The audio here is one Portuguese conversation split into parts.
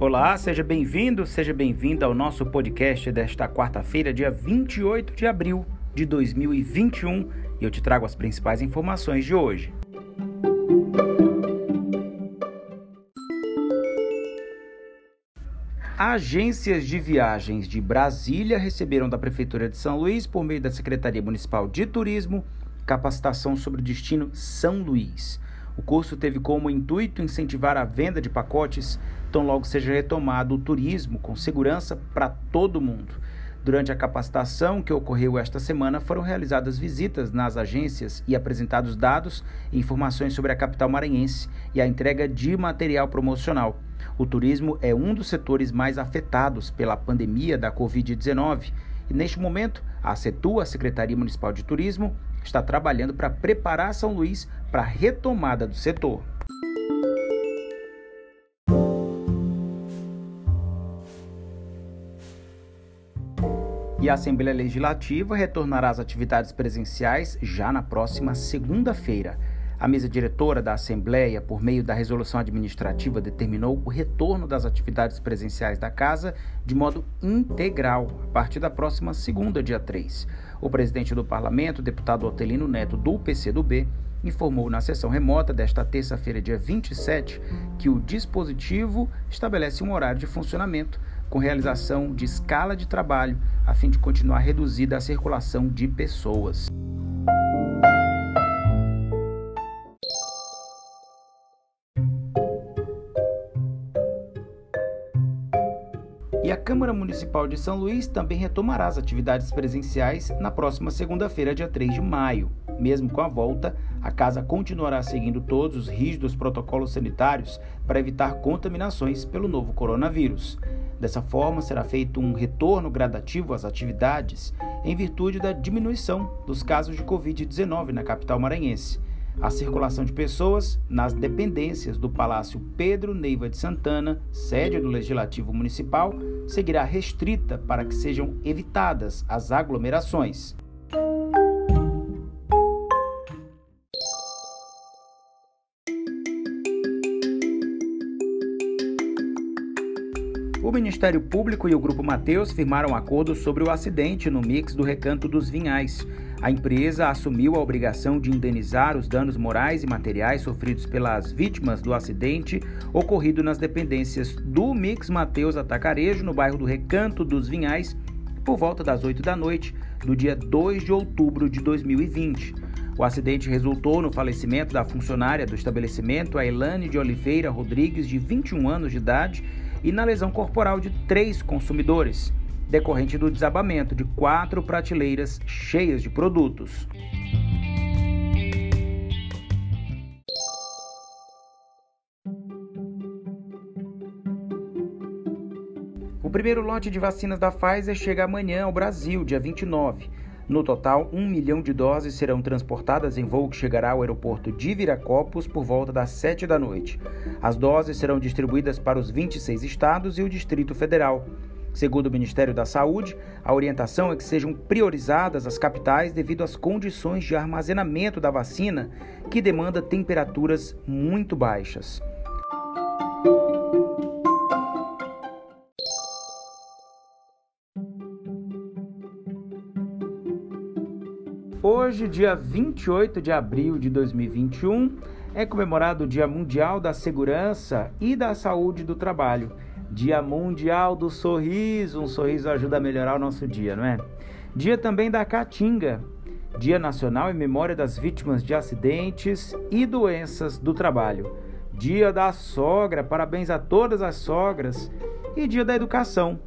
Olá, seja bem-vindo, seja bem-vinda ao nosso podcast desta quarta-feira, dia 28 de abril de 2021, e eu te trago as principais informações de hoje. Agências de viagens de Brasília receberam da Prefeitura de São Luís, por meio da Secretaria Municipal de Turismo, capacitação sobre o destino São Luís. O curso teve como intuito incentivar a venda de pacotes, tão logo seja retomado o turismo com segurança para todo mundo. Durante a capacitação que ocorreu esta semana, foram realizadas visitas nas agências e apresentados dados e informações sobre a capital maranhense e a entrega de material promocional. O turismo é um dos setores mais afetados pela pandemia da Covid-19 e, neste momento, a CETU, a Secretaria Municipal de Turismo, está trabalhando para preparar São Luís para a retomada do setor. E a Assembleia Legislativa retornará às atividades presenciais já na próxima segunda-feira. A mesa diretora da Assembleia, por meio da resolução administrativa, determinou o retorno das atividades presenciais da Casa de modo integral, a partir da próxima segunda, dia 3. O presidente do Parlamento, deputado Otelino Neto, do PCdoB, informou na sessão remota desta terça-feira, dia 27, que o dispositivo estabelece um horário de funcionamento com realização de escala de trabalho, a fim de continuar reduzida a circulação de pessoas. E a Câmara Municipal de São Luís também retomará as atividades presenciais na próxima segunda-feira, dia 3 de maio. Mesmo com a volta, a casa continuará seguindo todos os rígidos protocolos sanitários para evitar contaminações pelo novo coronavírus. Dessa forma, será feito um retorno gradativo às atividades em virtude da diminuição dos casos de Covid-19 na capital maranhense. A circulação de pessoas nas dependências do Palácio Pedro Neiva de Santana, sede do Legislativo Municipal, seguirá restrita para que sejam evitadas as aglomerações. O Ministério Público e o Grupo Mateus firmaram acordo sobre o acidente no mix do Recanto dos Vinhais. A empresa assumiu a obrigação de indenizar os danos morais e materiais sofridos pelas vítimas do acidente ocorrido nas dependências do Mix Mateus Atacarejo, no bairro do Recanto dos Vinhais, por volta das 8 da noite do dia 2 de outubro de 2020. O acidente resultou no falecimento da funcionária do estabelecimento, a Elane de Oliveira Rodrigues, de 21 anos de idade, e na lesão corporal de três consumidores, decorrente do desabamento de quatro prateleiras cheias de produtos. O primeiro lote de vacinas da Pfizer chega amanhã ao Brasil, dia 29. No total, um milhão de doses serão transportadas em voo que chegará ao aeroporto de Viracopos por volta das 7 da noite. As doses serão distribuídas para os 26 estados e o Distrito Federal. Segundo o Ministério da Saúde, a orientação é que sejam priorizadas as capitais devido às condições de armazenamento da vacina, que demanda temperaturas muito baixas. Hoje, dia 28 de abril de 2021, é comemorado o Dia Mundial da Segurança e da Saúde do Trabalho. Dia Mundial do Sorriso, um sorriso ajuda a melhorar o nosso dia, não é? Dia também da Caatinga, Dia Nacional em Memória das Vítimas de Acidentes e Doenças do Trabalho. Dia da Sogra, parabéns a todas as sogras. E Dia da Educação,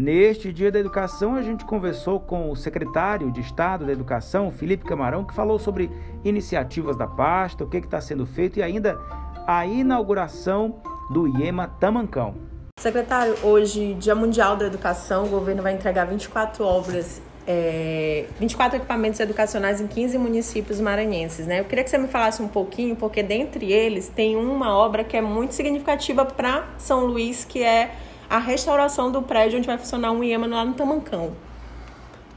Neste Dia da Educação, a gente conversou com o secretário de Estado da Educação, Felipe Camarão, que falou sobre iniciativas da pasta, o que está sendo feito e ainda a inauguração do IEMA Tamancão. Secretário, hoje, Dia Mundial da Educação, o governo vai entregar 24 obras, é, 24 equipamentos educacionais em 15 municípios maranhenses. Né? Eu queria que você me falasse um pouquinho, porque dentre eles tem uma obra que é muito significativa para São Luís, que é a restauração do prédio onde vai funcionar um IEMA lá no Tamancão.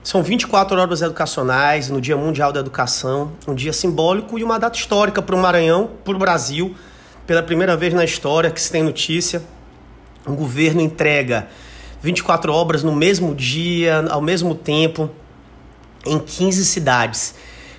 São 24 obras educacionais no Dia Mundial da Educação, um dia simbólico e uma data histórica para o Maranhão, para o Brasil, pela primeira vez na história que se tem notícia. O governo entrega 24 obras no mesmo dia, ao mesmo tempo, em 15 cidades.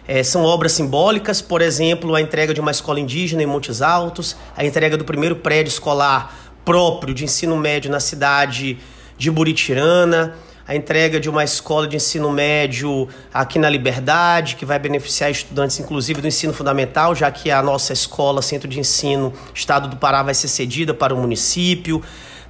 É, são obras simbólicas, por exemplo, a entrega de uma escola indígena em Montes Altos, a entrega do primeiro prédio escolar próprio de ensino médio na cidade de Buritirana, a entrega de uma escola de ensino médio aqui na Liberdade, que vai beneficiar estudantes, inclusive do ensino fundamental, já que a nossa escola, Centro de Ensino Estado do Pará, vai ser cedida para o município.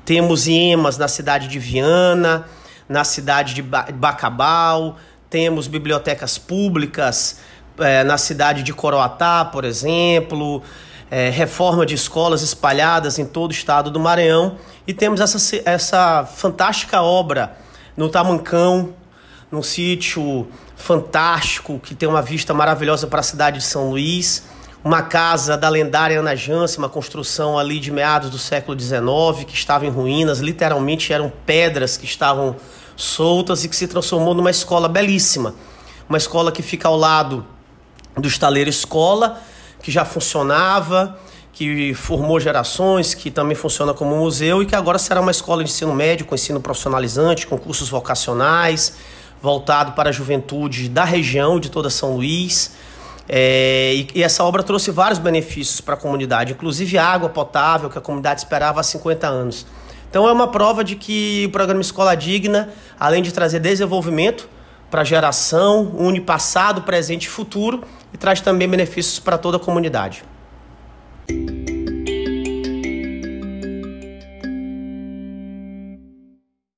Temos IEMAS na cidade de Viana, na cidade de Bacabal, temos bibliotecas públicas é, na cidade de Coroatá, por exemplo, é, reforma de escolas espalhadas em todo o estado do Maranhão e temos essa, essa fantástica obra no Tamancão, num sítio fantástico que tem uma vista maravilhosa para a cidade de São Luís uma casa da lendária Ana Jance, uma construção ali de meados do século XIX, que estava em ruínas, literalmente eram pedras que estavam soltas e que se transformou numa escola belíssima. Uma escola que fica ao lado do estaleiro escola, que já funcionava, que formou gerações, que também funciona como museu e que agora será uma escola de ensino médio, com ensino profissionalizante, com cursos vocacionais, voltado para a juventude da região de toda São Luís. É, e, e, essa obra trouxe vários benefícios para a comunidade, inclusive água potável que a comunidade esperava há 50 anos. Então é uma prova de que o programa Escola Digna, além de trazer desenvolvimento para a geração, une passado, presente e futuro e traz também benefícios para toda a comunidade.